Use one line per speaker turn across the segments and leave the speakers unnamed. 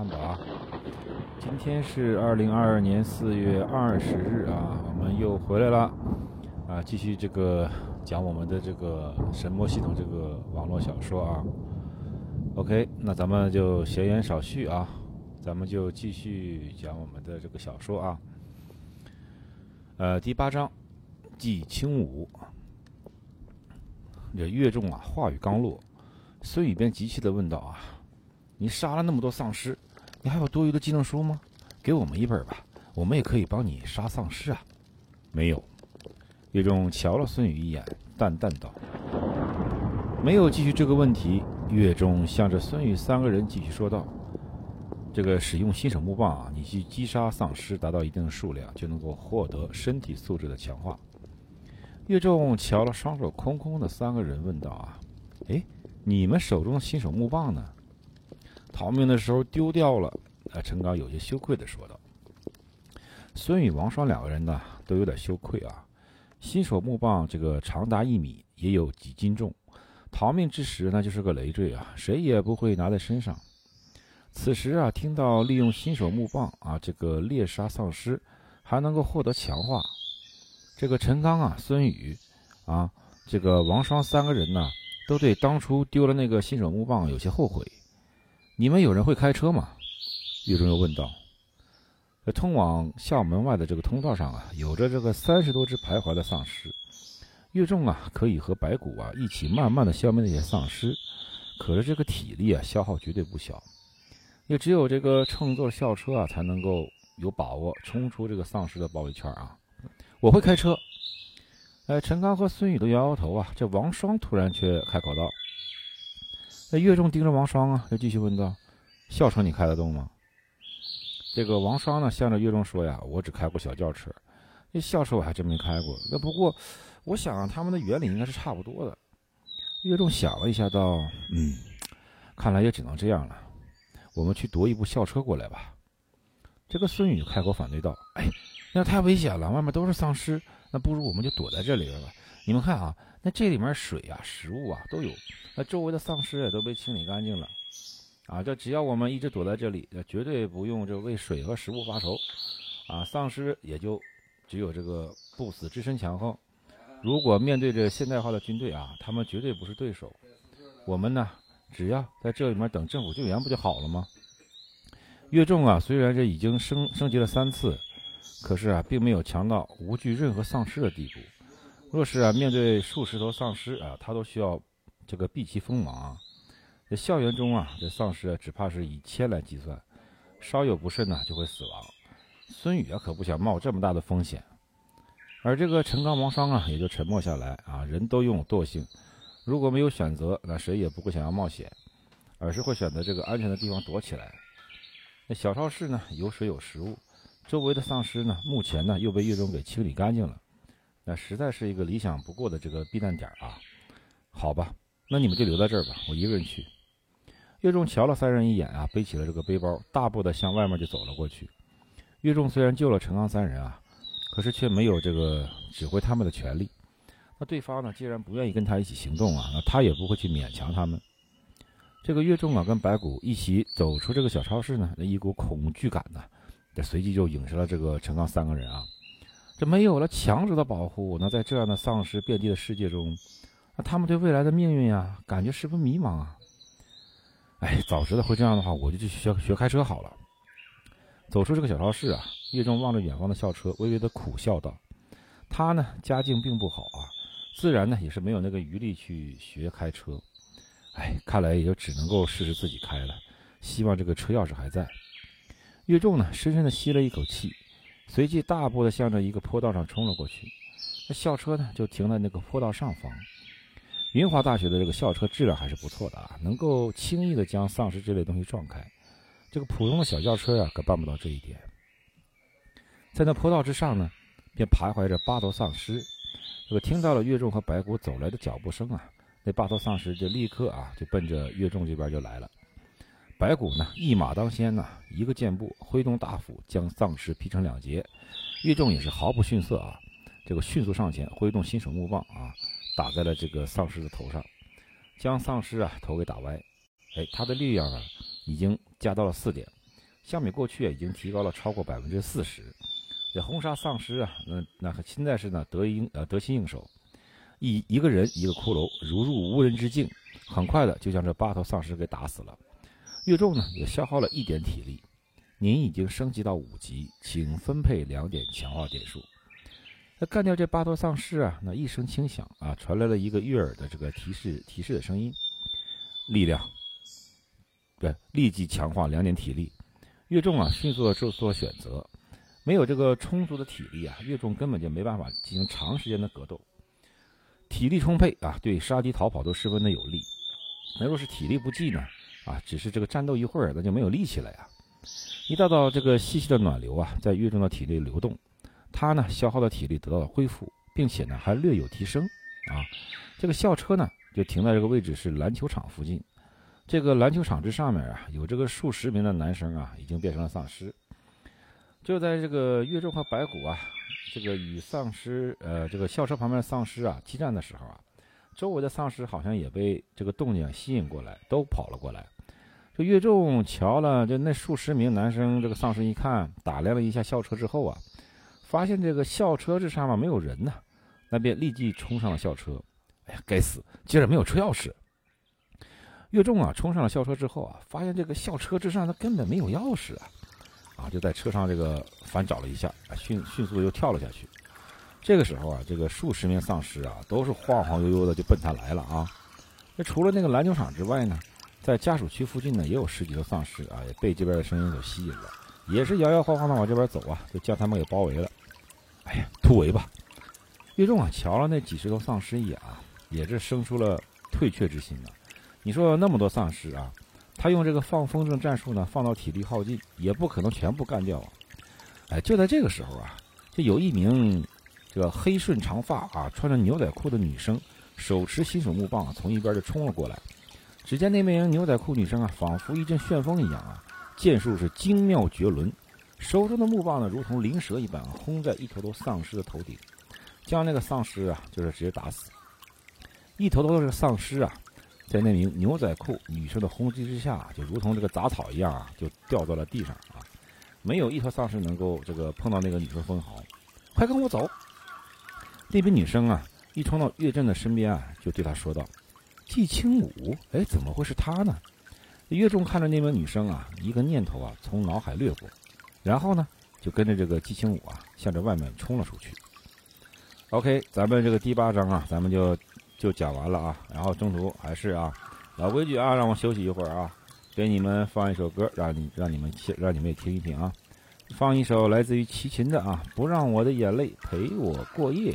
看吧啊。今天是二零二二年四月二十日啊，我们又回来了啊，继续这个讲我们的这个神魔系统这个网络小说啊。OK，那咱们就闲言少叙啊，咱们就继续讲我们的这个小说啊。呃，第八章，祭轻舞。这岳仲啊，话语刚落，孙宇便急切地问道：“啊，你杀了那么多丧尸，你还有多余的技能书吗？给我们一本吧，我们也可以帮你杀丧尸啊。”没有。岳仲瞧了孙宇一眼，淡淡道：“没有。”继续这个问题，岳仲向着孙宇三个人继续说道：“这个使用新手木棒啊，你去击杀丧尸达到一定的数量，就能够获得身体素质的强化。”岳仲瞧了双手空空的三个人，问道：“啊，哎，你们手中的新手木棒呢？逃命的时候丢掉了。”啊，陈刚有些羞愧地说道。孙宇、王双两个人呢，都有点羞愧啊。新手木棒这个长达一米，也有几斤重，逃命之时那就是个累赘啊，谁也不会拿在身上。此时啊，听到利用新手木棒啊，这个猎杀丧尸，还能够获得强化。这个陈刚啊，孙宇，啊，这个王双三个人呢，都对当初丢了那个新手木棒有些后悔。你们有人会开车吗？岳中又问道。在通往校门外的这个通道上啊，有着这个三十多只徘徊的丧尸。岳仲啊，可以和白骨啊一起慢慢的消灭那些丧尸，可是这个体力啊消耗绝对不小，也只有这个乘坐校车啊，才能够有把握冲出这个丧尸的包围圈啊。我会开车。哎，陈刚和孙宇都摇摇头啊。这王双突然却开口道：“那岳仲盯着王双啊，又继续问道：‘校车你开得动吗？’这个王双呢，向着岳仲说呀：‘我只开过小轿车，那校车我还真没开过。那不过，我想他们的原理应该是差不多的。’岳仲想了一下，道：‘嗯，看来也只能这样了。我们去夺一部校车过来吧。’这个孙宇开口反对道：‘哎。’那太危险了，外面都是丧尸，那不如我们就躲在这里边吧。你们看啊，那这里面水啊、食物啊都有，那周围的丧尸也都被清理干净了，啊，这只要我们一直躲在这里，那绝对不用这为水和食物发愁，啊，丧尸也就只有这个不死之身强横。如果面对着现代化的军队啊，他们绝对不是对手。我们呢，只要在这里面等政府救援不就好了吗？岳仲啊，虽然这已经升升级了三次。可是啊，并没有强到无惧任何丧尸的地步。若是啊，面对数十头丧尸啊，他都需要这个避其锋芒啊。这校园中啊，这丧尸只怕是以千来计算，稍有不慎呢，就会死亡。孙宇啊，可不想冒这么大的风险。而这个陈刚、王双啊，也就沉默下来啊。人都拥有惰性，如果没有选择，那谁也不会想要冒险，而是会选择这个安全的地方躲起来。那小超市呢，有水有食物。周围的丧尸呢，目前呢又被岳中给清理干净了，那实在是一个理想不过的这个避难点啊。好吧，那你们就留在这儿吧，我一个人去。岳仲瞧了三人一眼啊，背起了这个背包，大步的向外面就走了过去。岳仲虽然救了陈刚三人啊，可是却没有这个指挥他们的权利。那对方呢，既然不愿意跟他一起行动啊，那他也不会去勉强他们。这个岳仲啊，跟白骨一起走出这个小超市呢，那一股恐惧感呢。这随即就影射了这个陈刚三个人啊，这没有了强者的保护，那在这样的丧尸遍地的世界中，那他们对未来的命运呀，感觉十分迷茫啊。哎，早知道会这样的话，我就去学学开车好了。走出这个小超市啊，叶仲望着远方的校车，微微的苦笑道：“他呢，家境并不好啊，自然呢也是没有那个余力去学开车。哎，看来也就只能够试试自己开了。希望这个车钥匙还在。”岳仲呢，深深地吸了一口气，随即大步地向着一个坡道上冲了过去。那校车呢，就停在那个坡道上方。云华大学的这个校车质量还是不错的啊，能够轻易地将丧尸这类东西撞开。这个普通的小轿车呀，可办不到这一点。在那坡道之上呢，便徘徊着八头丧尸。这个听到了岳仲和白骨走来的脚步声啊，那八头丧尸就立刻啊，就奔着岳仲这边就来了。白骨呢，一马当先呐，一个箭步挥动大斧，将丧尸劈成两截。岳仲也是毫不逊色啊，这个迅速上前，挥动新手木棒啊，打在了这个丧尸的头上，将丧尸啊头给打歪。哎，他的力量啊，已经加到了四点。相比过去，已经提高了超过百分之四十。这轰杀丧尸啊，那那现在是呢得应呃得心应手，一一个人一个骷髅，如入无人之境，很快的就将这八头丧尸给打死了。越重呢也消耗了一点体力，您已经升级到五级，请分配两点强化点数。那干掉这八头丧尸啊，那一声轻响啊，传来了一个悦耳的这个提示提示的声音，力量，对，立即强化两点体力。越重啊，迅速的做做选择，没有这个充足的体力啊，越重根本就没办法进行长时间的格斗。体力充沛啊，对杀敌逃跑都十分的有利。那若是体力不济呢？啊，只是这个战斗一会儿，那就没有力气了呀。一道道这个细细的暖流啊，在月中的体内流动。他呢，消耗的体力得到了恢复，并且呢，还略有提升。啊，这个校车呢，就停在这个位置，是篮球场附近。这个篮球场之上面啊，有这个数十名的男生啊，已经变成了丧尸。就在这个岳仲和白骨啊，这个与丧尸呃，这个校车旁边的丧尸啊激战的时候啊，周围的丧尸好像也被这个动静吸引过来，都跑了过来。这岳仲瞧了这那数十名男生，这个丧尸一看，打量了一下校车之后啊。发现这个校车这上面没有人呢，那便立即冲上了校车。哎呀，该死，竟然没有车钥匙！岳仲啊，冲上了校车之后啊，发现这个校车之上他根本没有钥匙啊！啊，就在车上这个翻找了一下，迅迅速又跳了下去。这个时候啊，这个数十名丧尸啊，都是晃晃悠悠的就奔他来了啊！那除了那个篮球场之外呢，在家属区附近呢，也有十几个丧尸啊，也被这边的声音所吸引了，也是摇摇晃晃的往这边走啊，就将他们给包围了。哎呀，突围吧！岳仲啊，瞧了那几十头丧尸一眼啊，也是生出了退却之心了。你说那么多丧尸啊，他用这个放风筝战术呢，放到体力耗尽，也不可能全部干掉啊。哎，就在这个时候啊，就有一名这个黑顺长发啊，穿着牛仔裤的女生，手持新手木棒，从一边就冲了过来。只见那名牛仔裤女生啊，仿佛一阵旋风一样啊，剑术是精妙绝伦。手中的木棒呢，如同灵蛇一般轰在一头头丧尸的头顶，将那个丧尸啊，就是直接打死。一头头的丧尸啊，在那名牛仔裤女生的轰击之下，就如同这个杂草一样啊，就掉到了地上啊。没有一头丧尸能够这个碰到那个女生分毫。快跟我走！那边女生啊，一冲到岳震的身边啊，就对他说道：“季清武，哎，怎么会是他呢？”岳仲看着那名女生啊，一个念头啊，从脑海掠过。然后呢，就跟着这个季青武啊，向着外面冲了出去。OK，咱们这个第八章啊，咱们就就讲完了啊。然后中途还是啊，老规矩啊，让我休息一会儿啊，给你们放一首歌，让你让你们听让你们也听一听啊。放一首来自于齐秦的啊，不让我的眼泪陪我过夜。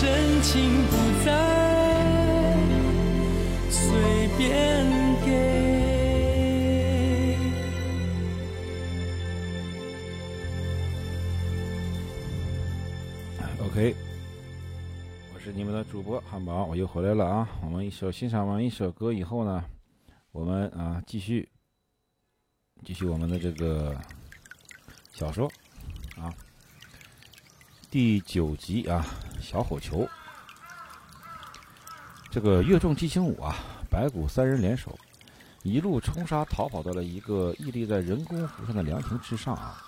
真情不再随便给。
OK，我是你们的主播汉堡，我又回来了啊！我们一首欣赏完一首歌以后呢，我们啊继续继续我们的这个小说啊，第九集啊，小火球。这个越众激情舞啊，白骨三人联手，一路冲杀逃跑到了一个屹立在人工湖上的凉亭之上啊。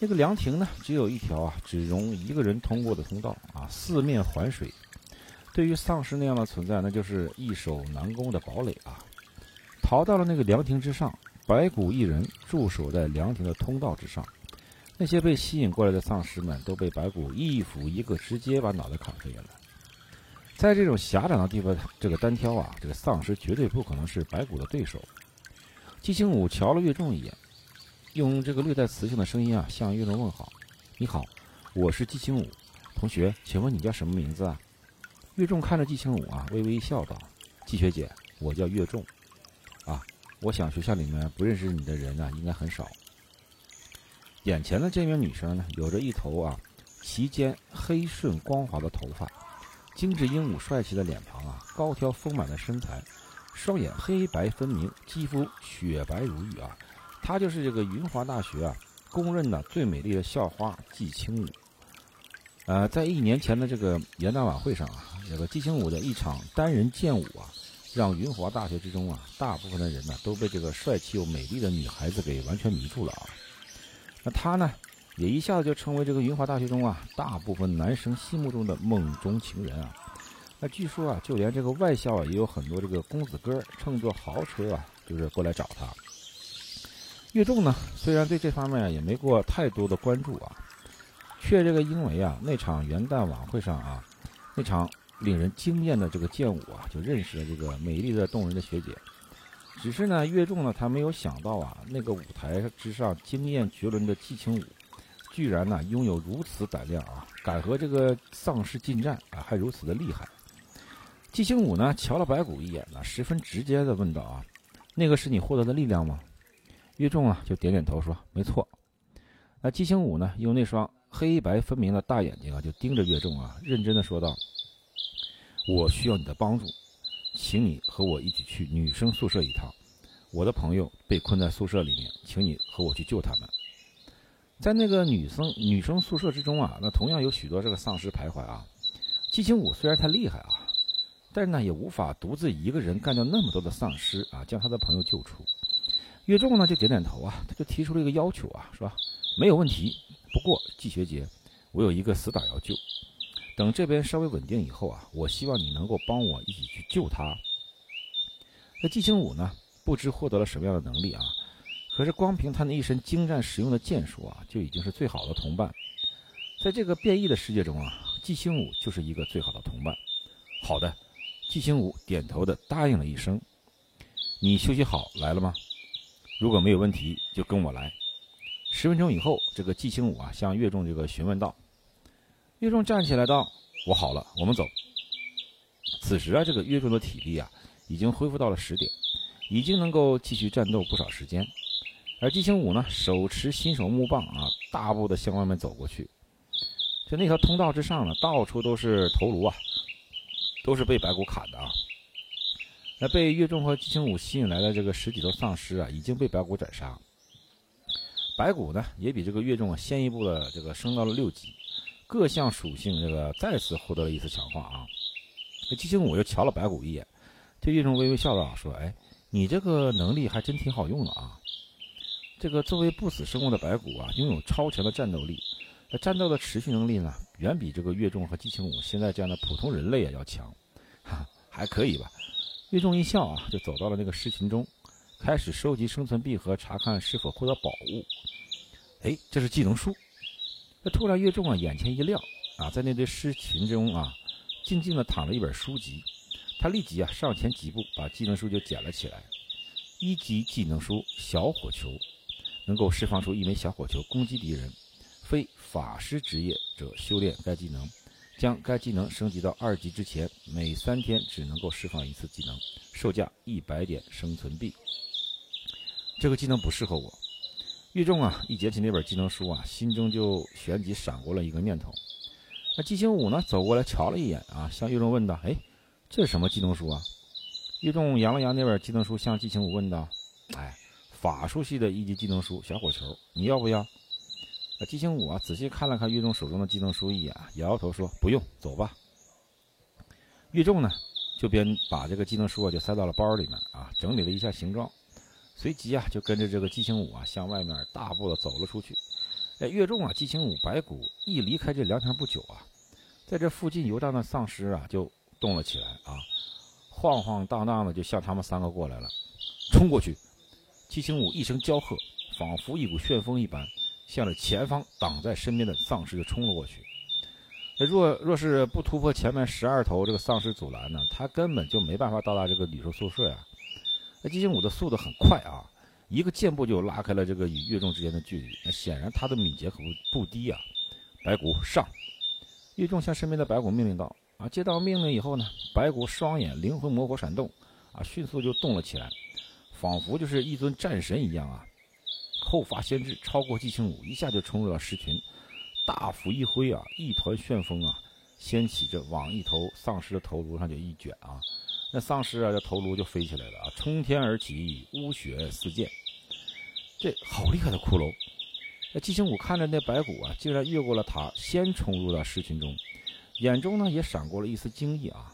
那个凉亭呢，只有一条啊，只容一个人通过的通道啊，四面环水。对于丧尸那样的存在，那就是易守难攻的堡垒啊。逃到了那个凉亭之上，白骨一人驻守在凉亭的通道之上。那些被吸引过来的丧尸们都被白骨一斧一个，直接把脑袋砍飞了。在这种狭窄的地方，这个单挑啊，这个丧尸绝对不可能是白骨的对手。季青武瞧了岳仲一眼，用这个略带磁性的声音啊，向岳仲问好：“你好，我是季青武同学，请问你叫什么名字啊？”岳仲看着季青武啊，微微一笑道：“季学姐，我叫岳仲。啊，我想学校里面不认识你的人呢、应该很少。”眼前的这名女生呢，有着一头啊齐肩黑顺光滑的头发，精致英武帅气的脸庞啊，高挑丰满的身材，双眼黑白分明，肌肤雪白如玉啊。她就是这个云华大学啊公认的最美丽的校花季青武。呃，在一年前的这个元旦晚会上啊，这个季青武的一场单人剑舞啊，让云华大学之中啊大部分的人呢都被这个帅气又美丽的女孩子给完全迷住了啊。那他呢，也一下子就成为这个云华大学中啊大部分男生心目中的梦中情人啊。那据说啊，就连这个外校啊也有很多这个公子哥乘坐豪车啊，就是过来找他。岳仲呢，虽然对这方面啊也没过太多的关注啊，却这个因为啊那场元旦晚会上啊，那场令人惊艳的这个剑舞啊，就认识了这个美丽的动人的学姐。只是呢，岳仲呢，他没有想到啊，那个舞台之上惊艳绝伦的季青舞，居然呢拥有如此胆量啊，敢和这个丧尸近战啊，还如此的厉害。季青武呢，瞧了白骨一眼呢，十分直接的问道啊：“那个是你获得的力量吗？”岳仲啊，就点点头说：“没错。”那姬青武呢，用那双黑白分明的大眼睛啊，就盯着岳仲啊，认真的说道：“我需要你的帮助，请你和我一起去女生宿舍一趟。我的朋友被困在宿舍里面，请你和我去救他们。”在那个女生女生宿舍之中啊，那同样有许多这个丧尸徘徊啊。姬青武虽然太厉害啊，但是呢，也无法独自一个人干掉那么多的丧尸啊，将他的朋友救出。岳仲呢就点点头啊，他就提出了一个要求啊，是吧？没有问题。不过季学杰，我有一个死党要救。等这边稍微稳定以后啊，我希望你能够帮我一起去救他。那季青武呢，不知获得了什么样的能力啊？可是光凭他那一身精湛实用的剑术啊，就已经是最好的同伴。在这个变异的世界中啊，季青武就是一个最好的同伴。好的，季青武点头的答应了一声。你休息好来了吗？如果没有问题，就跟我来。十分钟以后，这个季青武啊向岳仲这个询问道。岳仲站起来道：“我好了，我们走。”此时啊，这个岳仲的体力啊已经恢复到了十点，已经能够继续战斗不少时间。而季青武呢，手持新手木棒啊，大步的向外面走过去。就那条通道之上呢，到处都是头颅啊，都是被白骨砍的啊。那被岳仲和季青武吸引来的这个十几头丧尸啊，已经被白骨斩杀。白骨呢，也比这个岳仲先一步的这个升到了六级，各项属性这个再次获得了一次强化啊。那季青武又瞧了白骨一眼，对岳仲微微笑道：“说，哎，你这个能力还真挺好用的啊。”这个作为不死生物的白骨啊，拥有超强的战斗力，那战斗的持续能力呢，远比这个岳仲和姬青武现在这样的普通人类啊要强，哈，还可以吧？岳仲一笑啊，就走到了那个尸群中，开始收集生存币和查看是否获得宝物。哎，这是技能书。那突然岳仲啊眼前一亮啊，在那堆尸群中啊，静静的躺着一本书籍，他立即啊上前几步，把技能书就捡了起来。一级技能书小火球。能够释放出一枚小火球攻击敌人，非法师职业者修炼该技能，将该技能升级到二级之前，每三天只能够释放一次技能，售价一百点生存币。这个技能不适合我。玉仲啊，一捡起那本技能书啊，心中就旋即闪过了一个念头。那季星武呢，走过来瞧了一眼啊，向玉仲问道：“哎，这是什么技能书啊？”玉仲扬了扬那本技能书，向季星武问道：“哎。”法术系的一级技能书小火球，你要不要？啊，姬青武啊，仔细看了看岳仲手中的技能书一眼，摇摇头说：“不用，走吧。”岳仲呢，就边把这个技能书啊就塞到了包里面啊，整理了一下形状，随即啊就跟着这个姬青武啊向外面大步的走了出去。哎，岳仲啊，姬青武、白骨一离开这凉亭不久啊，在这附近游荡的丧尸啊就动了起来啊，晃晃荡荡的就向他们三个过来了，冲过去。姬星武一声娇喝，仿佛一股旋风一般，向着前方挡在身边的丧尸就冲了过去。那若若是不突破前面十二头这个丧尸阻拦呢，他根本就没办法到达这个女生宿舍呀。那七星武的速度很快啊，一个箭步就拉开了这个与岳仲之间的距离。那显然他的敏捷可不不低啊。白骨上，岳仲向身边的白骨命令道：“啊！”接到命令以后呢，白骨双眼灵魂魔火闪动，啊，迅速就动了起来。仿佛就是一尊战神一样啊！后发先至，超过季青武，一下就冲入了尸群，大斧一挥啊，一团旋风啊，掀起着往一头丧尸的头颅上就一卷啊，那丧尸啊，这头颅就飞起来了啊，冲天而起，污血四溅。这好厉害的骷髅！那季青武看着那白骨啊，竟然越过了他，先冲入了尸群中，眼中呢也闪过了一丝惊异啊。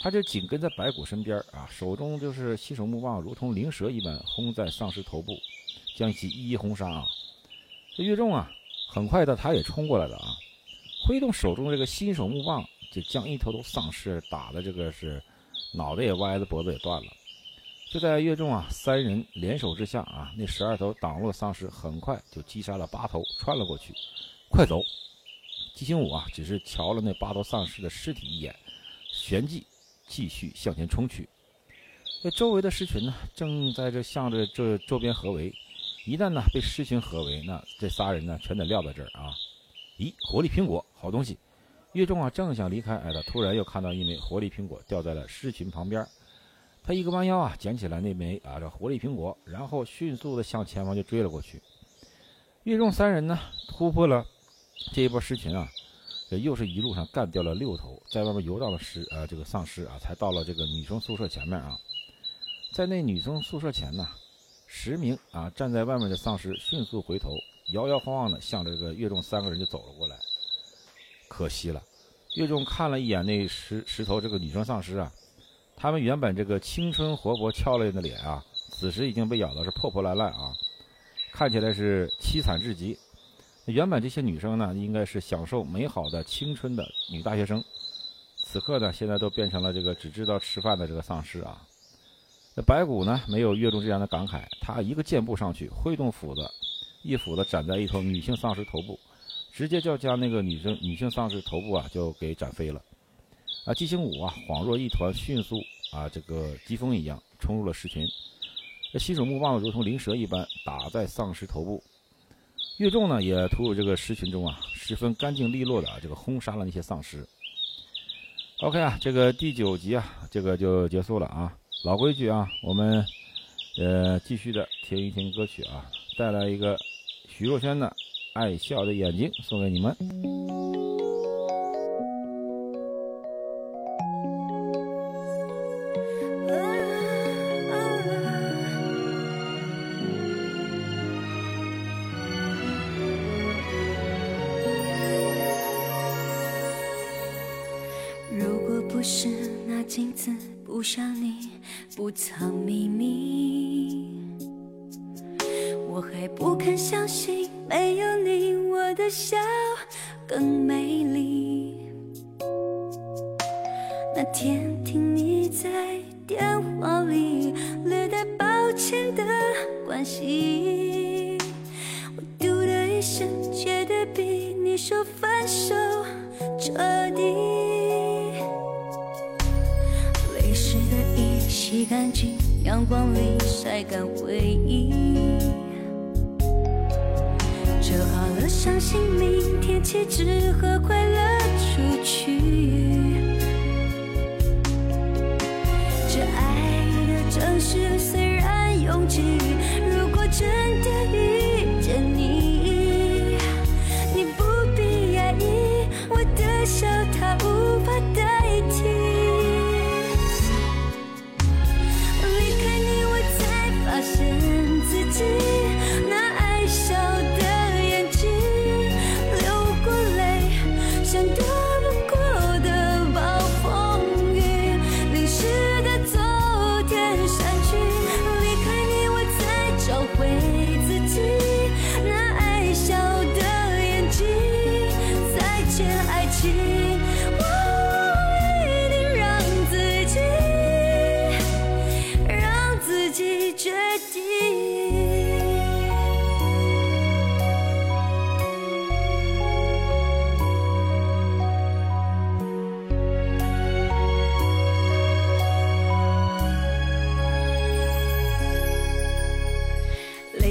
他就紧跟在白骨身边啊，手中就是新手木棒，如同灵蛇一般轰在丧尸头部，将其一一轰杀啊！这岳仲啊，很快的他也冲过来了啊，挥动手中这个新手木棒，就将一头头丧尸打的这个是脑袋也歪了，脖子也断了。就在岳仲啊三人联手之下啊，那十二头挡路的丧尸很快就击杀了八头，穿了过去。快走！姬星武啊，只是瞧了那八头丧尸的尸体一眼，旋即。继续向前冲去，这周围的狮群呢，正在这向着这周边合围。一旦呢被狮群合围，那这仨人呢全得撂在这儿啊！咦，活力苹果，好东西！岳仲啊正想离开，哎，他突然又看到一枚活力苹果掉在了狮群旁边。他一个弯腰啊，捡起来那枚啊这活力苹果，然后迅速的向前方就追了过去。岳仲三人呢，突破了这一波狮群啊，又是一路上干掉了六头在外面游荡的狮呃这个丧尸啊，才到了这个女生宿舍前面啊。在那女生宿舍前呢，十名啊站在外面的丧尸迅速回头，摇摇晃晃的向这个岳仲三个人就走了过来。可惜了，岳仲看了一眼那十十头这个女生丧尸啊，他们原本这个青春活泼俏丽的脸啊，此时已经被咬的是破破烂烂啊。看起来是凄惨至极。原本这些女生呢，应该是享受美好的青春的女大学生，此刻呢，现在都变成了这个只知道吃饭的这个丧尸啊。那白骨呢，没有岳仲这样的感慨，他一个箭步上去，挥动斧子，一斧子斩在一头女性丧尸头部，直接就将那个女生女性丧尸头部啊就给斩飞了。啊，姬星武啊，恍若一团迅速啊这个疾风一样冲入了狮群。这新手木棒如同灵蛇一般打在丧尸头部，岳仲呢也突入这个狮群中啊，十分干净利落的啊这个轰杀了那些丧尸。OK 啊，这个第九集啊，这个就结束了啊。老规矩啊，我们呃继续的听一听歌曲啊，带来一个徐若瑄的《爱笑的眼睛》送给你们。
如果不是那镜子不像你不藏秘密，我还不肯相信没有笑更美丽。那天听你在电话里略带抱歉的关心，我嘟的一声，觉得比你说分手彻底。泪湿的衣洗干净，阳光里晒干回忆。相信明天气质和快乐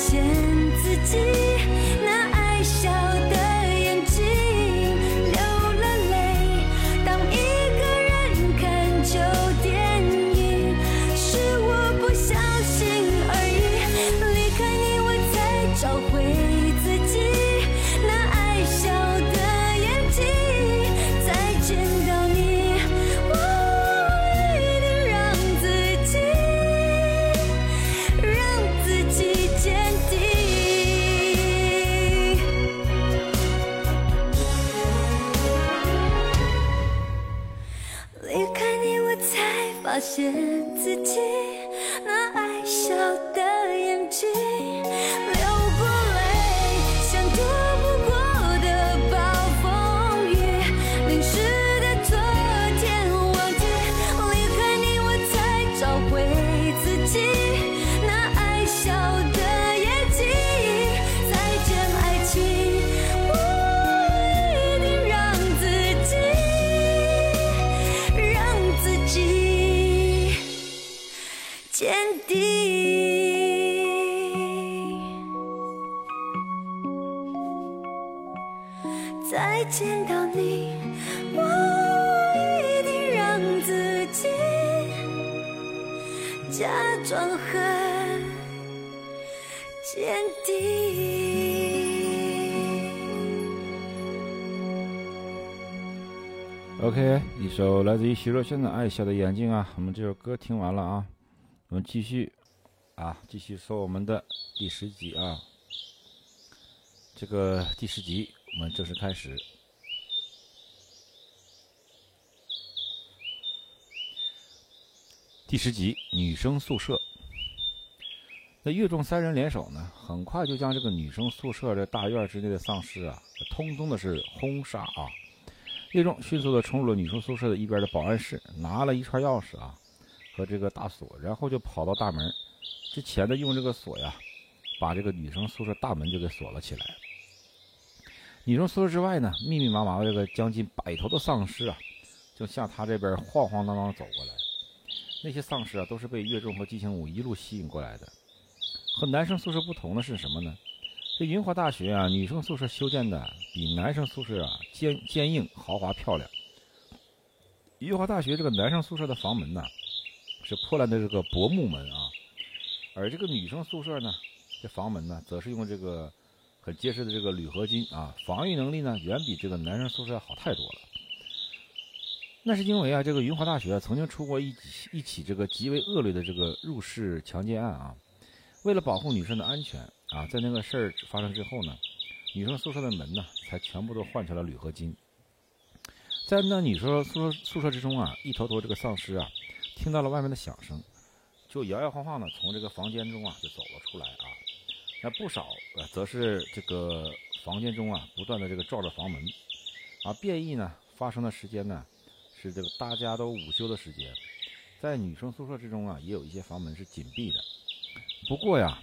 现自己。假装很坚定。
OK，一首来自于徐若瑄的《爱笑的眼睛》啊，我们这首歌听完了啊，我们继续啊，继续说我们的第十集啊。这个第十集我们正式开始。第十集女生宿舍，那岳仲三人联手呢，很快就将这个女生宿舍这大院之内的丧尸啊，通通的是轰杀啊。岳仲迅速的冲入了女生宿舍的一边的保安室，拿了一串钥匙啊和这个大锁，然后就跑到大门，之前的用这个锁呀，把这个女生宿舍大门就给锁了起来。女生宿舍之外呢，密密麻麻的这个将近百头的丧尸啊，就向他这边晃晃荡荡走过来。那些丧尸啊，都是被岳仲和姬情武一路吸引过来的。和男生宿舍不同的是什么呢？这云华大学啊，女生宿舍修建的比男生宿舍啊坚坚硬、豪华、漂亮。云华大学这个男生宿舍的房门呢，是破烂的这个薄木门啊，而这个女生宿舍呢，这房门呢，则是用这个很结实的这个铝合金啊，防御能力呢，远比这个男生宿舍要好太多了。那是因为啊，这个云华大学曾经出过一起一起这个极为恶劣的这个入室强奸案啊，为了保护女生的安全。啊，在那个事儿发生之后呢，女生宿舍的门呢才全部都换成了铝合金。在那女生宿舍宿舍之中啊，一头头这个丧尸啊，听到了外面的响声，就摇摇晃晃的从这个房间中啊就走了出来啊。那不少呃，则是这个房间中啊不断的这个照着房门。啊，变异呢发生的时间呢是这个大家都午休的时间，在女生宿舍之中啊也有一些房门是紧闭的。不过呀。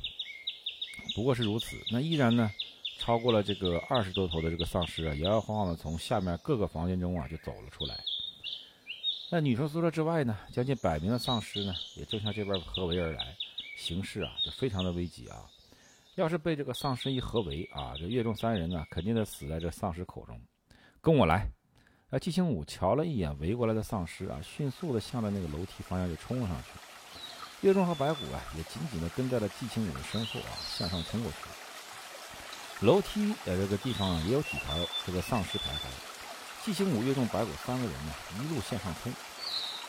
不过是如此，那依然呢，超过了这个二十多头的这个丧尸啊，摇摇晃晃的从下面各个房间中啊就走了出来。那女生宿舍之外呢，将近百名的丧尸呢，也正向这边合围而来，形势啊就非常的危急啊。要是被这个丧尸一合围啊，这岳仲三人呢，肯定得死在这丧尸口中。跟我来！啊，季青武瞧了一眼围过来的丧尸啊，迅速的向着那个楼梯方向就冲了上去。岳仲和白骨啊，也紧紧的跟在了季青武的身后啊，向上冲过去。楼梯在这个地方也有几条这个丧尸徘徊。季青武、岳仲、白骨三个人呢，一路向上冲。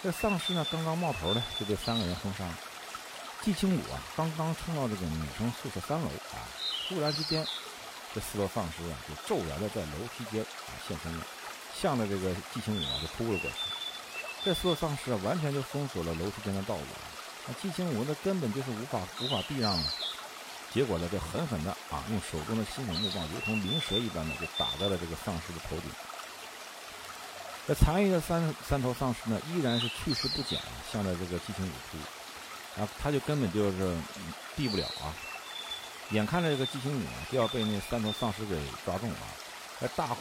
这丧尸呢，刚刚冒头呢，就被三个人轰杀。季青武啊，刚刚冲到这个女生宿舍三楼啊，突然之间，这四头丧尸啊，就骤然的在楼梯间啊现身了，向着这个季青武啊就扑了过去。这四头丧尸啊，完全就封锁了楼梯间的道路啊。那季青武那根本就是无法无法避让啊！结果呢，就狠狠的啊，用手中的新型木棒，如同灵蛇一般的，就打在了这个丧尸的头顶。这残余的三三头丧尸呢，依然是去势不减啊，向着这个季青武扑。啊，他就根本就是避不了啊！眼看着这个季青武啊，就要被那三头丧尸给抓中了。这大虎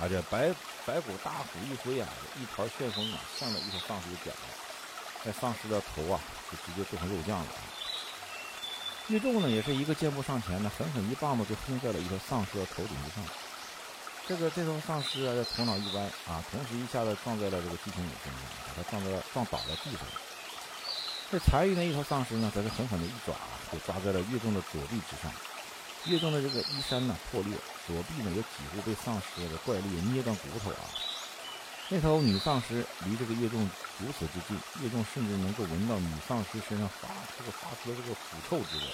啊，这白白骨大虎一挥啊，一团旋风啊，向着一头丧尸就卷来。那丧尸的头啊，就直接变成肉酱了。岳仲呢，也是一个箭步上前呢，狠狠一棒子就轰在了一头丧尸的头顶之上。这个这头丧尸啊，这头脑一歪啊，同时一下子撞在了这个季青武身上，把他撞在撞倒在地上。这残余的一头丧尸呢，则是狠狠的一爪啊，就抓在了岳仲的左臂之上。岳仲的这个衣衫呢破裂，左臂呢也几乎被丧尸的怪力捏断骨头啊。那头女丧尸离这个岳仲如此之近，岳仲甚至能够闻到女丧尸身上发这个发出的这个腐臭之味。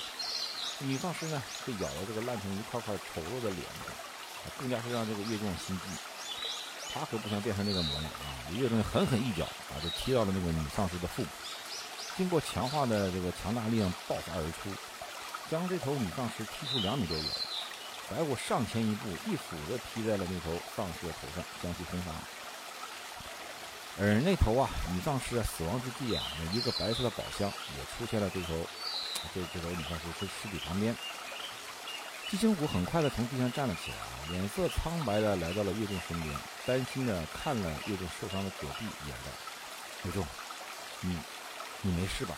女丧尸呢被咬了这个烂成一块块丑陋的脸上，更加是让这个岳仲心悸。他可不想变成那个模样啊！岳仲狠狠一脚啊，就踢到了那个女丧尸的腹部。经过强化的这个强大力量爆发而出，将这头女丧尸踢出两米多远。白骨上前一步，一斧子劈在了那头丧尸的头上，将其轰杀。而那头啊，女丧尸啊死亡之地啊，一个白色的宝箱也出现了这头，这这头女丧尸尸尸体旁边。季青虎很快的从地上站了起来，脸色苍白的来到了岳仲身边，担心的看了岳仲受伤的左臂眼，道：“岳仲，你你没事吧？”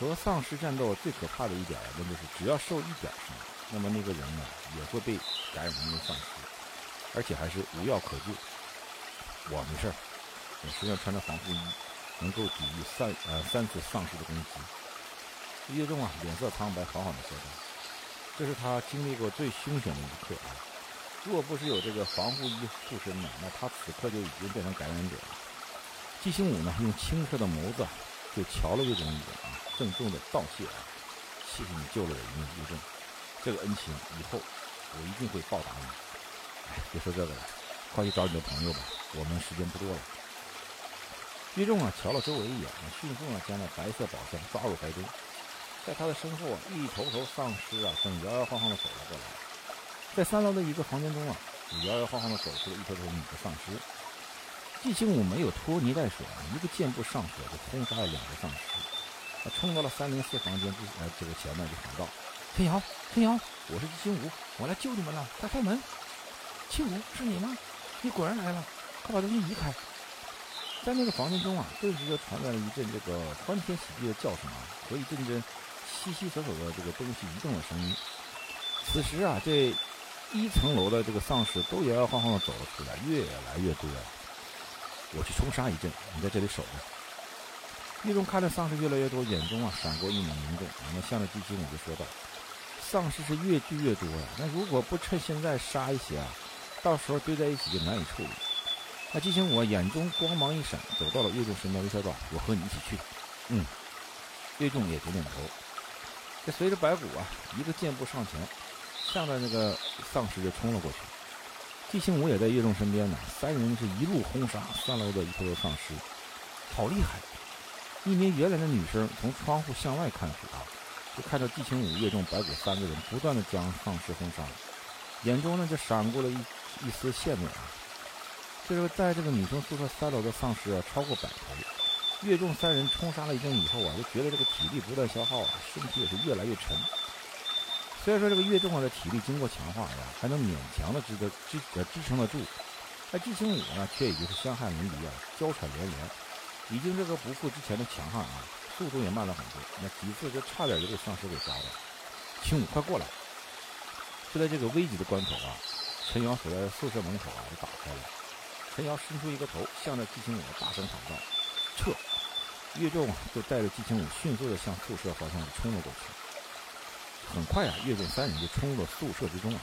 和丧尸战斗最可怕的一点啊，那就是只要受一点伤，那么那个人呢也会被感染成丧尸。而且还是无药可救。我没事儿，我身上穿着防护衣，能够抵御三呃三次丧尸的攻击。岳仲啊，脸色苍白，缓缓地说道：“这是他经历过最凶险的一刻啊！若不是有这个防护衣护身呢，那他此刻就已经变成感染者了。”季星武呢，用清澈的眸子就瞧了岳仲一眼啊，郑重的道谢啊：“谢谢你救了我一命，岳仲，这个恩情以后我一定会报答你。”哎，别说这个了，快去找你的朋友吧，我们时间不多了。岳仲啊，瞧了周围一眼，迅速啊将那白色宝箱抓入怀中。在他的身后啊，一头头丧尸啊，正摇摇晃晃地走了过来。在三楼的一个房间中啊，摇摇晃晃地走出了一头头女的丧尸。季星武没有拖泥带水啊，一个箭步上去就轰杀了两个丧尸。他冲到了三零四房间之呃这个前面就喊道：“天瑶，天瑶，我是季星武，我来救你们了，快开门！”青武，是你吗？你果然来了，快把东西移开。在那个房间中啊，顿时就传来了一阵这个欢天喜地的叫声啊，和一阵阵悉悉索索的这个东西移动的声音。此时啊，这一层楼的这个丧尸都摇摇晃晃的走了出来，越来越多了。我去冲杀一阵，你在这里守着。玉中看着丧尸越来越多，眼中啊闪过一抹凝重，然后向着季星武就说道：“丧尸是越聚越多呀，那如果不趁现在杀一些啊，到时候堆在一起就难以处理。”那季星武眼中光芒一闪，走到了岳仲身边，微笑道：“我和你一起去。”嗯，岳仲也点点头。这随着白骨啊，一个箭步上前，向着那个丧尸就冲了过去。季星武也在岳仲身边呢，三人是一路轰杀三楼的一头头丧尸，好厉害！一名原来的女生从窗户向外看去啊，就看到季星武、岳仲、白骨三个人不断的将丧尸轰杀，眼中呢就闪过了一一丝羡慕啊。这个在这个女生宿舍三楼的丧尸啊超过百头，岳仲三人冲杀了一阵以后啊，就觉得这个体力不断消耗啊，身体也是越来越沉。虽然说这个岳仲啊的体力经过强化呀，还能勉强的支得支呃支撑得住，但季星武呢却已经是伤汗淋漓啊，娇喘连连，已经这个不复之前的强悍啊，速度也慢了很多，那几次就差点就被丧尸给抓了。青武，快过来！就在这个危急的关头啊，陈瑶所在的宿舍门口啊就打开了。陈瑶伸出一个头，向着季青武大声喊道：“撤！”岳仲啊，就带着季青武迅速地向宿舍方向冲了过去。很快啊，岳仲三人就冲入了宿舍之中啊，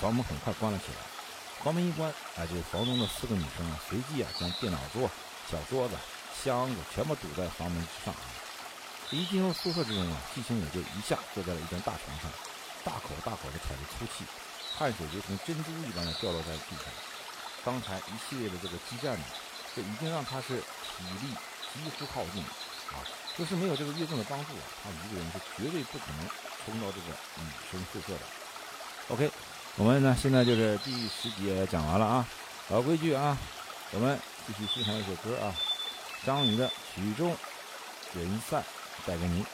房门很快关了起来。房门一关，啊，这房中的四个女生啊，随即啊将电脑桌、小桌子、箱子全部堵在房门之上啊。一进入宿舍之中啊，季青也就一下坐在了一张大床上，大口大口的喘着粗气，汗水如同珍珠一般的掉落在地上。刚才一系列的这个激战呢，这已经让他是体力几乎耗尽啊！就是没有这个岳仲的帮助啊，他一个人是绝对不可能冲到这个女生宿舍的。OK，我们呢现在就是第十节讲完了啊，老规矩啊，我们继续欣赏一首歌啊，张宇的《曲终人散》带给
你。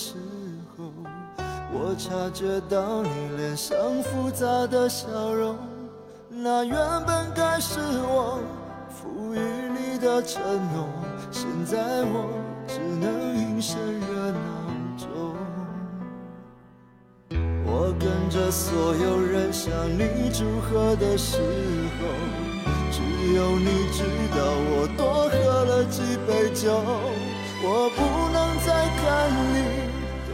时候，我察觉到你脸上复杂的笑容。那原本该是我赋予你的承诺，现在我只能隐身热闹中。我跟着所有人向你祝贺的时候，只有你知道我多喝了几杯酒。我不能再看你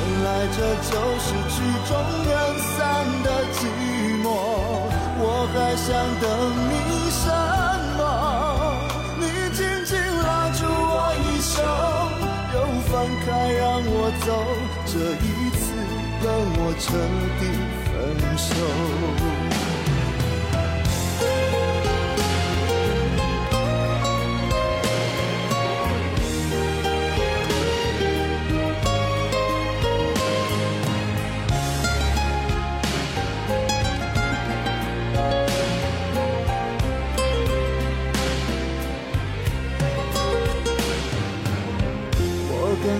原来这就是曲终人散的寂寞。我还想等你什么？你紧紧拉住我一手又放开让我走这一次跟我彻底分手。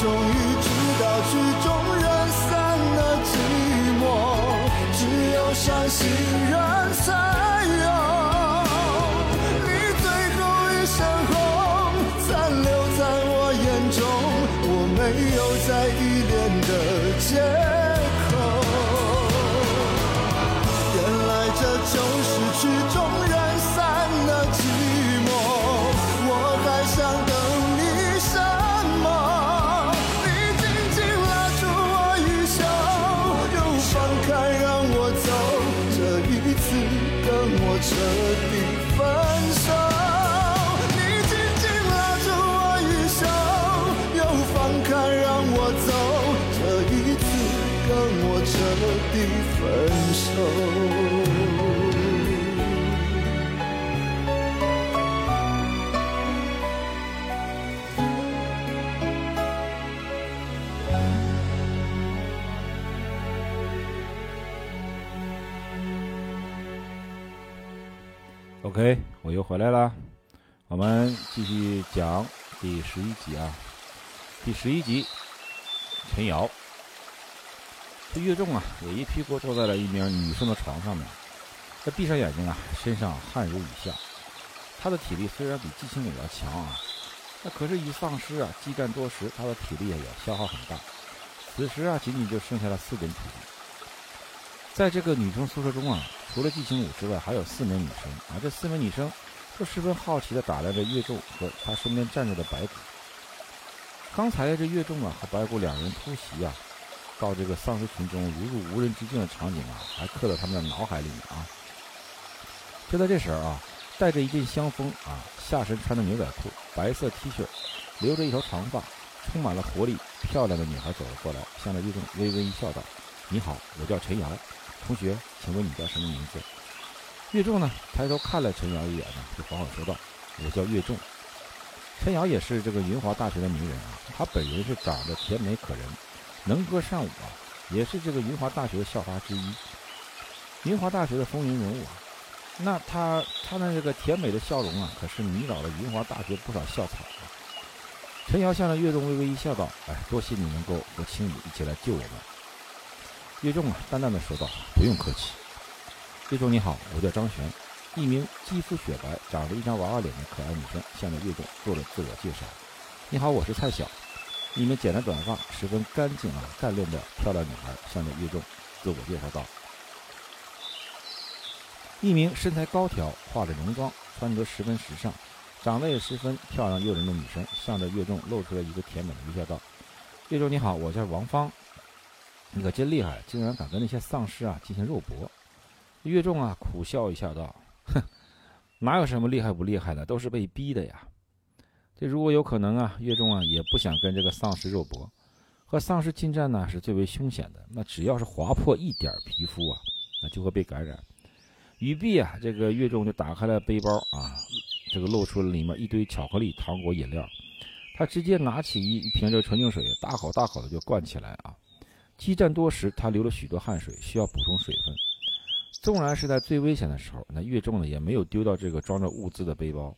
终于知道曲终人散的寂寞，只有伤心人才有。你最后一身红，残留在我眼中，我没有再依恋的借口
OK，我又回来了，我们继续讲第十一集啊。第十一集，陈瑶，这岳仲啊，也一屁股坐在了一名女生的床上面，他闭上眼睛啊，身上汗如雨下。他的体力虽然比季青伟要强啊，那可是一丧尸啊，激战多时，他的体力也消耗很大。此时啊，仅仅就剩下了四点体力。在这个女生宿舍中啊，除了季青武之外，还有四名女生啊。这四名女生都十分好奇地打量着岳仲和他身边站着的白骨。刚才这岳仲啊和白骨两人突袭啊，到这个丧尸群中如入无人之境的场景啊，还刻在他们的脑海里面啊。就在这时候啊，带着一阵香风啊，下身穿着牛仔裤、白色 T 恤，留着一头长发，充满了活力、漂亮的女孩走了过来，向着岳仲微微一笑，道：“你好，我叫陈瑶。”同学，请问你叫什么名字？岳仲呢，抬头看了陈瑶一眼呢，就缓缓说道：“我叫岳仲。”陈瑶也是这个云华大学的名人啊，他本人是长得甜美可人，能歌善舞啊，也是这个云华大学的校花之一。云华大学的风云人物啊，那他他的这个甜美的笑容啊，可是迷倒了云华大学不少校草啊。陈瑶向着岳仲微微一笑，道：“哎，多谢你能够和青雨一起来救我们。”岳仲啊，淡淡的说道：“不用客气。”岳仲你好，我叫张璇，一名肌肤雪白、长着一张娃娃脸的可爱女生，向着岳仲做了自我介绍。“你好，我是蔡晓。”一名剪了短发、十分干净啊、干练的漂亮女孩向着岳仲自我介绍道。一名身材高挑、化着浓妆、穿着十分时尚、长得也十分漂亮诱人的女生，向着岳仲露出了一个甜美的微笑道：“岳仲你好，我叫王芳。”你可真厉害，竟然敢跟那些丧尸啊进行肉搏！岳仲啊苦笑一下道：“哼，哪有什么厉害不厉害的，都是被逼的呀。这如果有可能啊，岳仲啊也不想跟这个丧尸肉搏。和丧尸近战呢是最为凶险的，那只要是划破一点皮肤啊，那就会被感染。于毕啊，这个岳仲就打开了背包啊，这个露出了里面一堆巧克力、糖果、饮料。他直接拿起一一瓶这纯净水，大口大口的就灌起来啊！激战多时，他流了许多汗水，需要补充水分。纵然是在最危险的时候，那岳仲呢也没有丢掉这个装着物资的背包。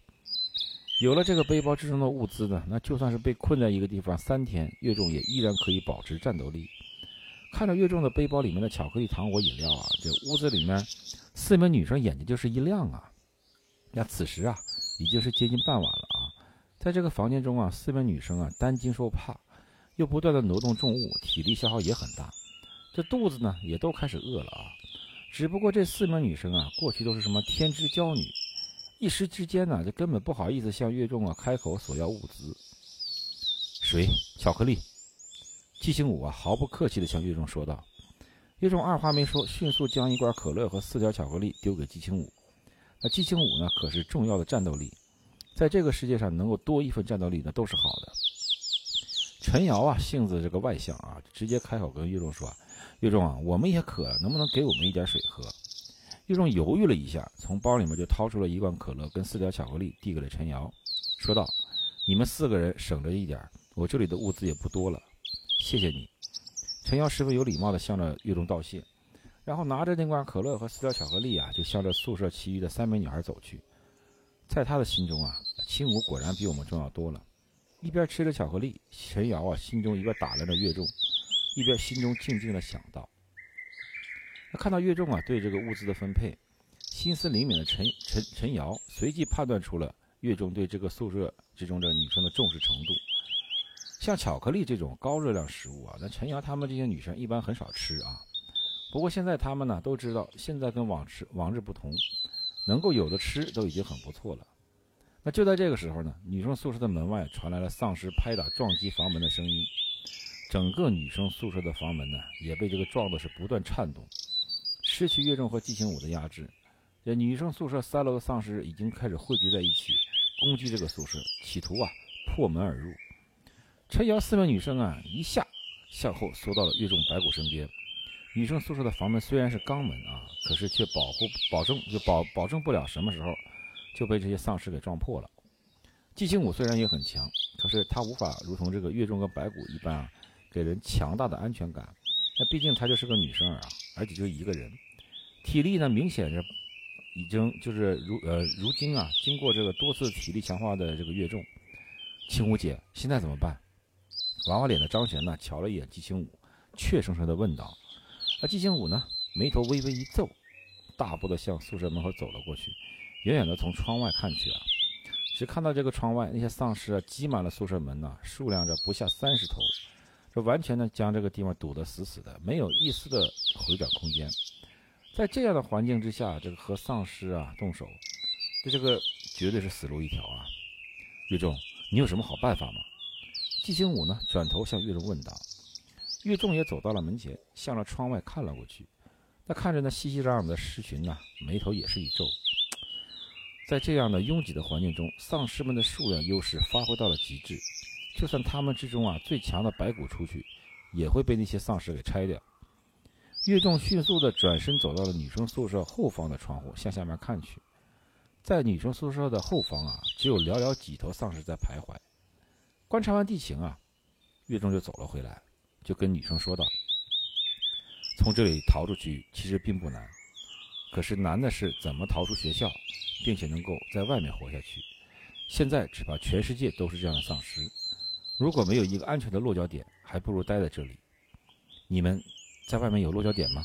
有了这个背包之中的物资呢，那就算是被困在一个地方三天，岳仲也依然可以保持战斗力。看着岳仲的背包里面的巧克力、糖果、饮料啊，这屋子里面四名女生眼睛就是一亮啊。那此时啊，已经是接近傍晚了啊，在这个房间中啊，四名女生啊担惊受怕，又不断的挪动重物，体力消耗也很大，这肚子呢也都开始饿了啊。只不过这四名女生啊，过去都是什么天之娇女，一时之间呢，就根本不好意思向岳仲啊开口索要物资。水、巧克力，季星武啊毫不客气地向岳仲说道。岳仲二话没说，迅速将一罐可乐和四条巧克力丢给季青武。那季青武呢，可是重要的战斗力，在这个世界上能够多一份战斗力，那都是好的。陈瑶啊，性子这个外向啊，直接开口跟岳仲说：“岳仲啊，我们也渴，能不能给我们一点水喝？”岳仲犹豫了一下，从包里面就掏出了一罐可乐跟四条巧克力，递给了陈瑶，说道：“你们四个人省着一点，我这里的物资也不多了，谢谢你。”陈瑶十分有礼貌地向着岳仲道谢，然后拿着那罐可乐和四条巧克力啊，就向着宿舍其余的三名女孩走去。在他的心中啊，青武果然比我们重要多了。一边吃着巧克力，陈瑶啊心中一边打量着岳仲，一边心中静静的想到。那看到岳仲啊对这个物资的分配，心思灵敏的陈陈陈瑶随即判断出了岳仲对这个宿舍之中的女生的重视程度。像巧克力这种高热量食物啊，那陈瑶她们这些女生一般很少吃啊。不过现在她们呢都知道，现在跟往时往日不同，能够有的吃都已经很不错了。那就在这个时候呢，女生宿舍的门外传来了丧尸拍打撞击房门的声音，整个女生宿舍的房门呢也被这个撞的是不断颤动。失去岳仲和季星武的压制，这女生宿舍三楼的丧尸已经开始汇聚在一起，攻击这个宿舍，企图啊破门而入。陈瑶四名女生啊一下向后缩到了岳仲白骨身边。女生宿舍的房门虽然是钢门啊，可是却保护保证就保保证不了什么时候。就被这些丧尸给撞破了。季星武虽然也很强，可是他无法如同这个岳仲跟白骨一般啊，给人强大的安全感。那毕竟她就是个女生啊，而且就一个人，体力呢明显是已经就是如呃如今啊，经过这个多次体力强化的这个岳仲。青武姐，现在怎么办？娃娃脸的张璇呢，瞧了一眼季星武，怯生生地问道。而季星武呢，眉头微微一皱，大步地向宿舍门口走了过去。远远的从窗外看去啊，只看到这个窗外那些丧尸啊挤满了宿舍门呐，数量着不下三十头，这完全呢将这个地方堵得死死的，没有一丝的回转空间。在这样的环境之下，这个和丧尸啊动手，这这个绝对是死路一条啊！岳仲，你有什么好办法吗？季星武呢转头向岳仲问道。岳仲也走到了门前，向着窗外看了过去。他看着那熙熙攘攘的尸群呐，眉头也是一皱。在这样的拥挤的环境中，丧尸们的数量优势发挥到了极致。就算他们之中啊最强的白骨出去，也会被那些丧尸给拆掉。岳仲迅速地转身走到了女生宿舍后方的窗户，向下面看去。在女生宿舍的后方啊，只有寥寥几头丧尸在徘徊。观察完地形啊，岳仲就走了回来，就跟女生说道：“从这里逃出去其实并不难，可是难的是怎么逃出学校。”并且能够在外面活下去。现在只怕全世界都是这样的丧尸。如果没有一个安全的落脚点，还不如待在这里。你们在外面有落脚点吗？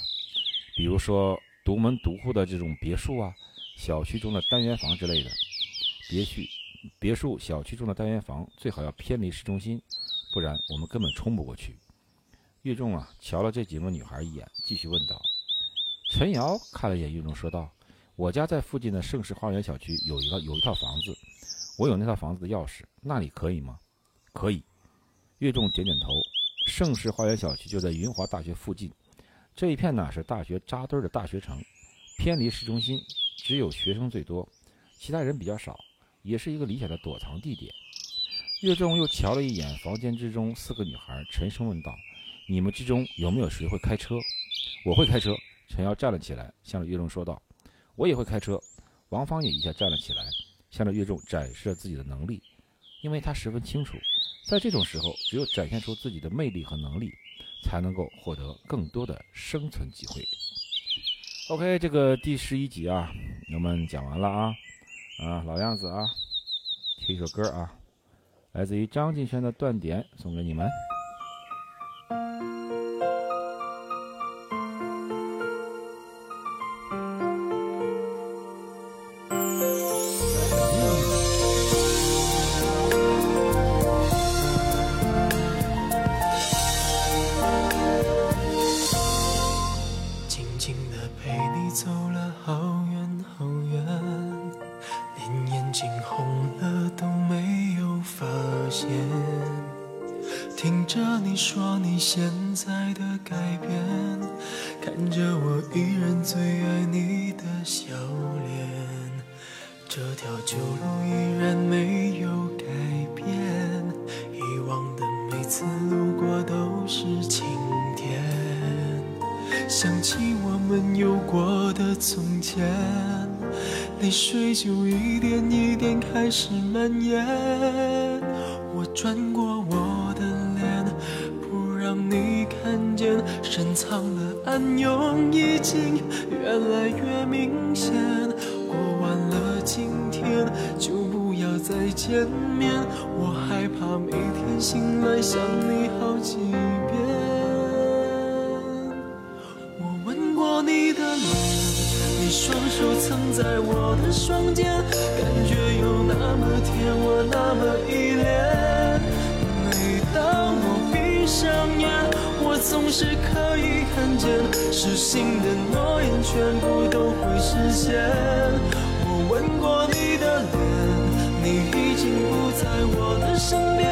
比如说独门独户的这种别墅啊，小区中的单元房之类的。别墅、别墅、小区中的单元房最好要偏离市中心，不然我们根本冲不过去。岳仲啊，瞧了这几个女孩一眼，继续问道。陈瑶看了一眼岳仲，说道。我家在附近的盛世花园小区有一个有一套房子，我有那套房子的钥匙，那里可以吗？可以。岳仲点点头。盛世花园小区就在云华大学附近，这一片呢是大学扎堆的大学城，偏离市中心，只有学生最多，其他人比较少，也是一个理想的躲藏地点。岳仲又瞧了一眼房间之中四个女孩，沉声问道：“你们之中有没有谁会开车？”我会开车。陈瑶站了起来，向着岳仲说道。我也会开车，王芳也一下站了起来，向着乐众展示了自己的能力，因为他十分清楚，在这种时候，只有展现出自己的魅力和能力，才能够获得更多的生存机会。OK，这个第十一集啊，我们讲完了啊，啊，老样子啊，听一首歌啊，来自于张敬轩的《断点》，送给你们。
见面，我害怕每天醒来想你好几遍。我吻过你的脸，你双手曾在我的双肩，感觉有那么甜，我那么依恋。每当我闭上眼，我总是可以看见，失信的诺言全部都会实现。我吻，已经不在我的身边，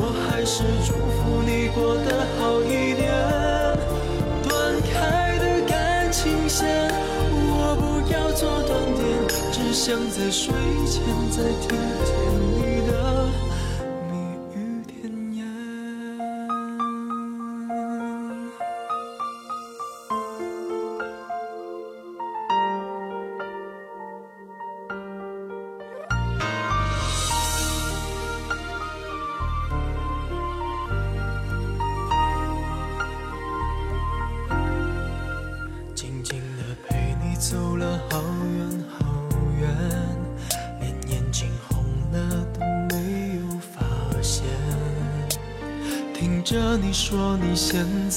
我还是祝福你过得好一点。断开的感情线，我不要做断点，只想在睡前再听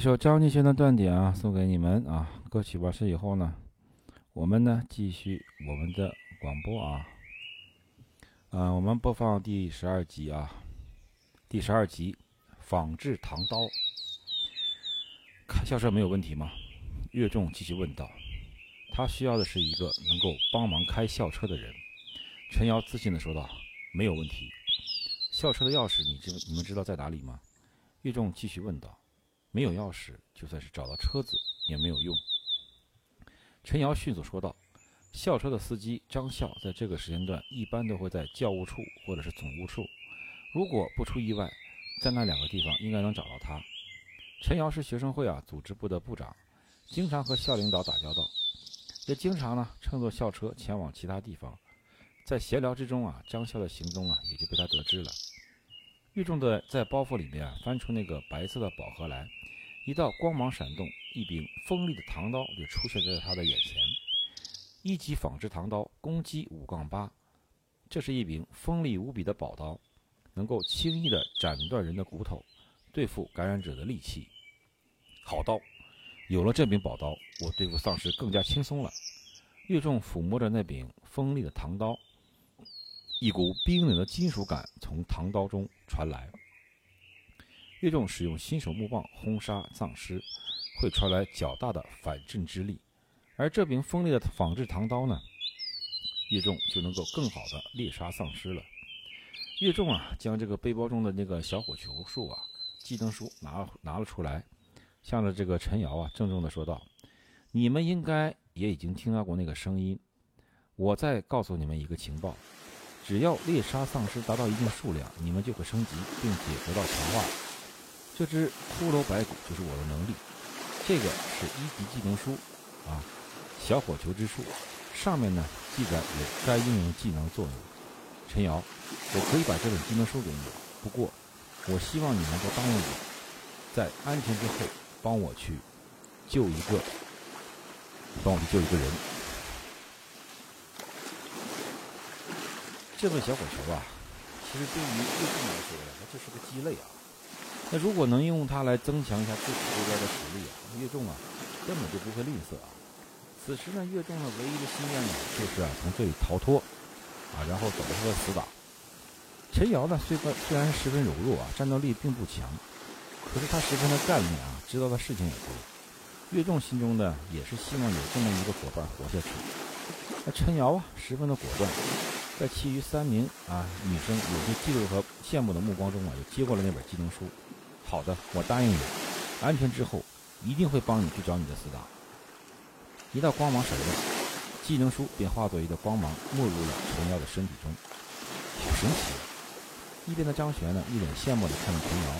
一首张敬轩的《断点》啊，送给你们啊。歌曲完事以后呢，我们呢继续我们的广播啊。啊，我们播放第十二集啊，第十二集《仿制唐刀》。开校车没有问题吗？岳仲继续问道。他需要的是一个能够帮忙开校车的人。陈瑶自信地说道：“没有问题。校车的钥匙，你知你们知道在哪里吗？”岳仲继续问道：“没有钥匙，就算是找到车子也没有用。”陈瑶迅速说道：“校车的司机张笑在这个时间段一般都会在教务处或者是总务处，如果不出意外，在那两个地方应该能找到他。”陈瑶是学生会啊组织部的部长，经常和校领导打交道，也经常呢乘坐校车前往其他地方。在闲聊之中啊，张笑的行踪啊也就被他得知了。玉仲的在包袱里面翻出那个白色的宝盒来，一道光芒闪动，一柄锋利的唐刀就出现在了他的眼前。一级仿制唐刀，攻击五杠八，这是一柄锋利无比的宝刀，能够轻易的斩断人的骨头，对付感染者的利器。好刀，有了这柄宝刀，我对付丧尸更加轻松了。岳仲抚摸着那柄锋利的唐刀。一股冰冷的金属感从唐刀中传来。岳仲使用新手木棒轰杀丧尸，会传来较大的反震之力，而这柄锋利的仿制唐刀呢，岳仲就能够更好的猎杀丧尸了。岳仲啊，将这个背包中的那个小火球术啊技能书拿拿了出来，向着这个陈瑶啊郑重的说道：“你们应该也已经听到过那个声音，我再告诉你们一个情报。”只要猎杀丧尸达到一定数量，你们就会升级，并且得到强化。这只骷髅白骨就是我的能力。这个是一级技能书啊，小火球之术，上面呢记载有该应用技能作用。陈瑶，我可以把这本技能书给你，不过我希望你能够答应我，在安全之后帮我去救一个，帮我去救一个人。这份小火球啊，其实对于岳仲来说呀，它就是个鸡肋啊。那如果能用它来增强一下自己这边的实力啊，岳仲啊根本就不会吝啬啊。此时呢，岳仲的唯一的心愿呢，就是啊从这里逃脱啊，然后走出来死党。陈瑶呢，虽然虽然十分柔弱啊，战斗力并不强，可是他十分的干练啊，知道的事情也多。岳仲心中呢，也是希望有这么一个伙伴活下去。那陈瑶啊，十分的果断。在其余三名啊女生有些嫉妒和羡慕的目光中啊，又接过了那本技能书。好的，我答应你，安全之后一定会帮你去找你的死党。一道光芒闪动，技能书便化作一道光芒没入了陈瑶的身体中。好神奇！一边的张璇呢，一脸羡慕地看着陈瑶，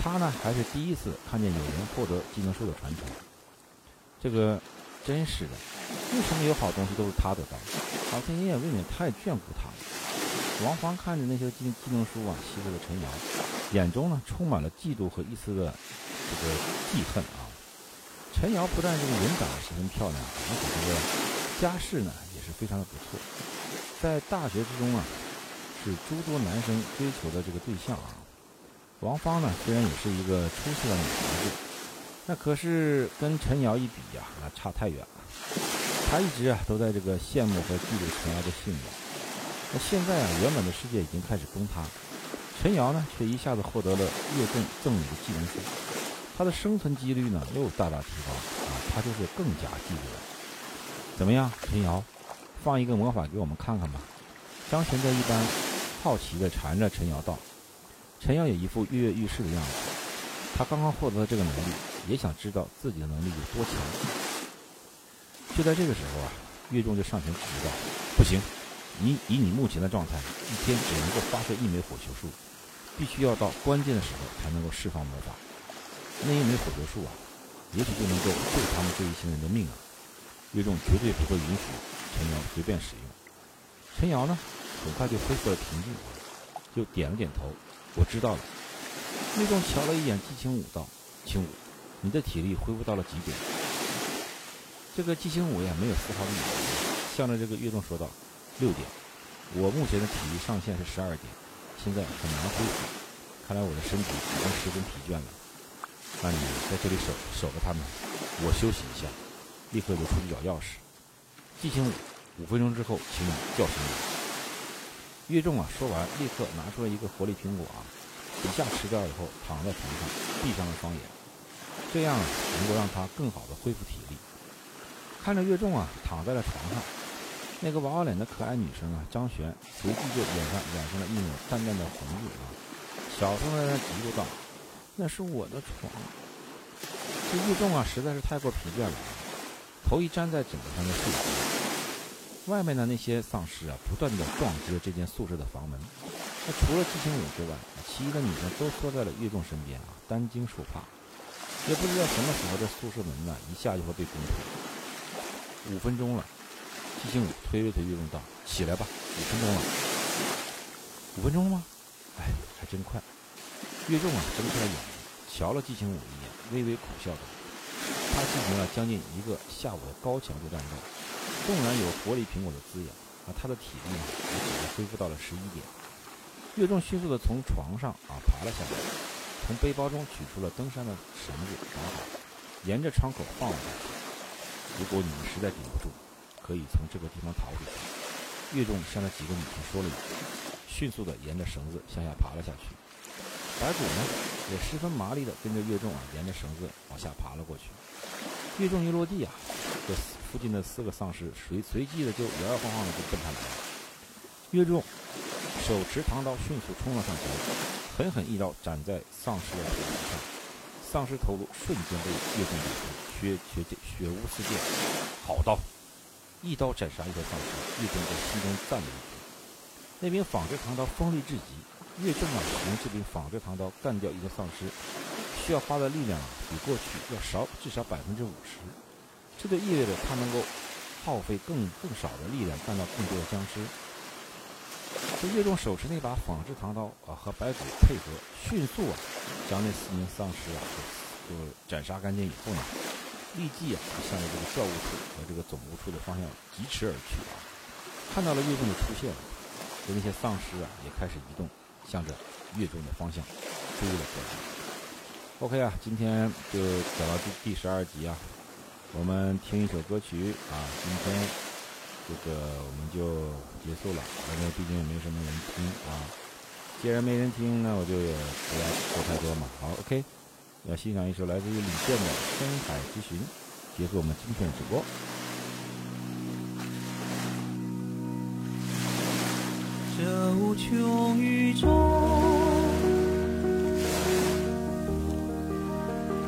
他呢还是第一次看见有人获得技能书的传承。这个真是的，为什么有好东西都是他得到？老天爷未免太眷顾他了。王芳看着那些技技能书啊，稀释的陈瑶，眼中呢充满了嫉妒和一丝的这个记恨啊。陈瑶不但这个人长得十分漂亮，而且这个家世呢也是非常的不错，在大学之中啊是诸多男生追求的这个对象啊。王芳呢虽然也是一个出色的女孩子，那可是跟陈瑶一比呀，那差太远了。他一直啊都在这个羡慕和嫉妒陈瑶的幸运。那现在啊，原本的世界已经开始崩塌，陈瑶呢却一下子获得了岳仲赠予的技能书，他的生存几率呢又大大提高啊，他就是更加嫉妒了。怎么样，陈瑶，放一个魔法给我们看看吧？张玄在一般好奇地缠着陈瑶道。陈瑶也一副跃跃欲试的样子，他刚刚获得这个能力，也想知道自己的能力有多强。就在这个时候啊，岳仲就上前指道：“不行，你以你目前的状态，一天只能够发射一枚火球术，必须要到关键的时候才能够释放魔法。那一枚火球术啊，也许就能够救他们这一行人的命啊！岳仲绝对不会允许陈瑶随便使用。陈瑶呢，很快就恢复了平静，就点了点头：“我知道了。”岳仲瞧了一眼季青武，道：“青武，你的体力恢复到了几点？”这个季星武呀，没有丝毫的犹豫，向着这个岳仲说道：“六点，我目前的体力上限是十二点，现在很难恢复。看来我的身体已经十分疲倦了。那你在这里守守着他们，我休息一下，立刻就出去找钥匙。季星武，五分钟之后，请你叫醒我。”岳仲啊，说完，立刻拿出了一个活力苹果啊，一下吃掉以后，躺在床上，闭上了双眼。这样啊能够让他更好的恢复体力。看着岳仲啊躺在了床上，那个娃娃脸的可爱女生啊张璇随即就脸上染上了一抹淡淡的红晕啊，小声的嘀咕道：“那是我的床。”这岳仲啊实在是太过疲倦了，头一粘在枕头上就睡着。外面的那些丧尸啊不断的撞击着这间宿舍的房门，那除了季清武之外，其余的女生都缩在了岳仲身边啊，担惊受怕。也不知道什么时候这宿舍门呢一下就会被攻破。五分钟了，季清武推了推岳仲道：“起来吧，五分钟了。”五分钟了吗？哎，还真快。岳仲啊睁开了眼睛，瞧了季清武一眼，微微苦笑道：“他进行了将近一个下午的高强度战斗，纵然有活力苹果的滋养，啊，他的体力呢也只是恢复到了十一点。”岳仲迅速地从床上啊爬了下来，从背包中取出了登山的绳子，绑好，沿着窗口放了下去。如果你们实在顶不住，可以从这个地方逃出去。岳仲向那几个女生说了一句，迅速地沿着绳子向下爬了下去。白骨呢，也十分麻利地跟着岳仲啊，沿着绳子往下爬了过去。岳仲一落地啊，这附近的四个丧尸随随即的就摇摇晃晃的就奔他来了。岳仲手持唐刀，迅速冲了上前，狠狠一刀斩在丧尸的头上，丧尸头颅瞬间被岳仲斩出，血血血污四溅。好刀！一刀斩杀一个丧尸，岳仲在心中赞了一句。那柄仿制唐刀锋利至极，岳正啊，用这柄仿制唐刀干掉一个丧尸，需要花的力量啊，比过去要少至少百分之五十。这就意味着他能够耗费更更少的力量干掉更多的僵尸。这岳仲手持那把仿制唐刀啊，和白骨配合，迅速啊，将那四名丧尸啊就就斩杀干净以后呢，立即啊向着这个教务处和这个总务处的方向疾驰而去啊。看到了岳仲的出现，就那些丧尸啊也开始移动，向着岳仲的方向追了过来。OK 啊，今天就讲到第第十二集啊，我们听一首歌曲啊，今天这个我们就结束了，因为毕竟也没什么人听啊。既然没人听，那我就也不要说太多嘛。好，OK，要欣赏一首来自于李健的《深海之寻》，结束我们今天的直播。
这无穷宇宙，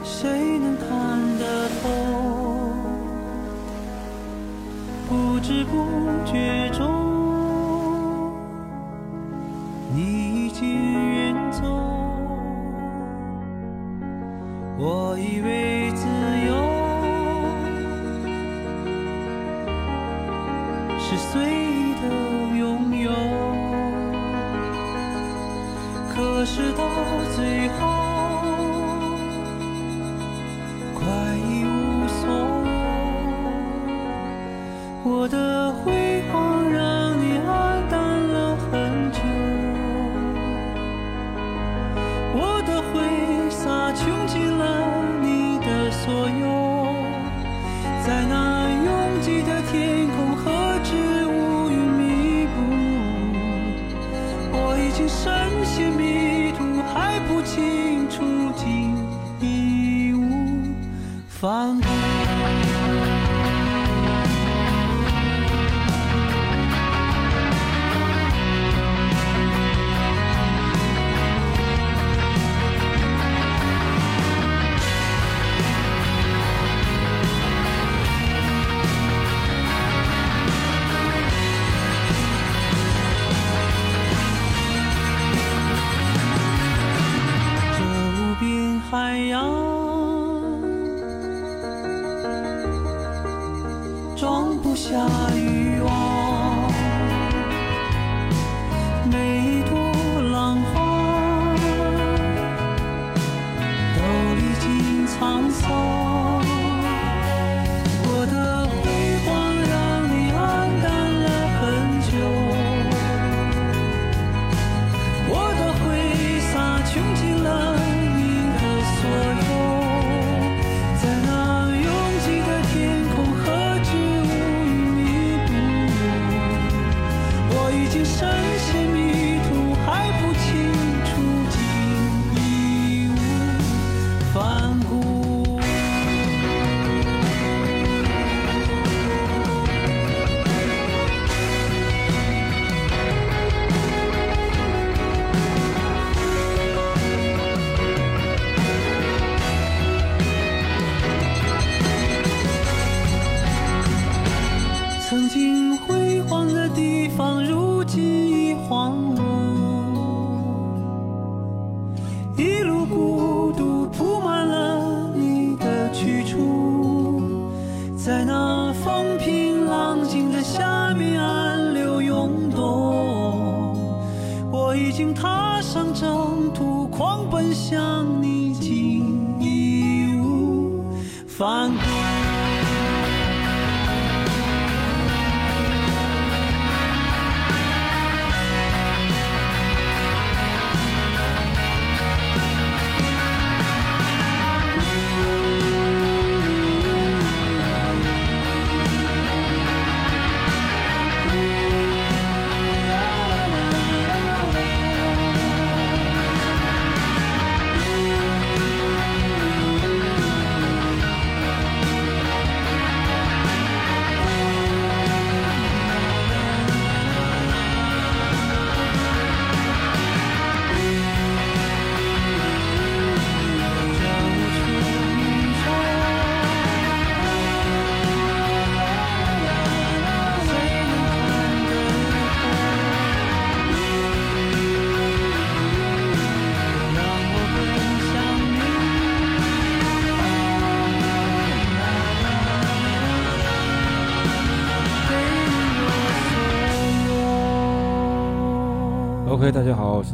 谁能看得透？不知不觉中，我以为自由是随意的拥有，可是到最后，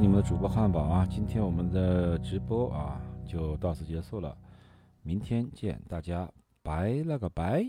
你们的主播汉堡啊。今天我们的直播啊就到此结束了，明天见，大家拜了个拜。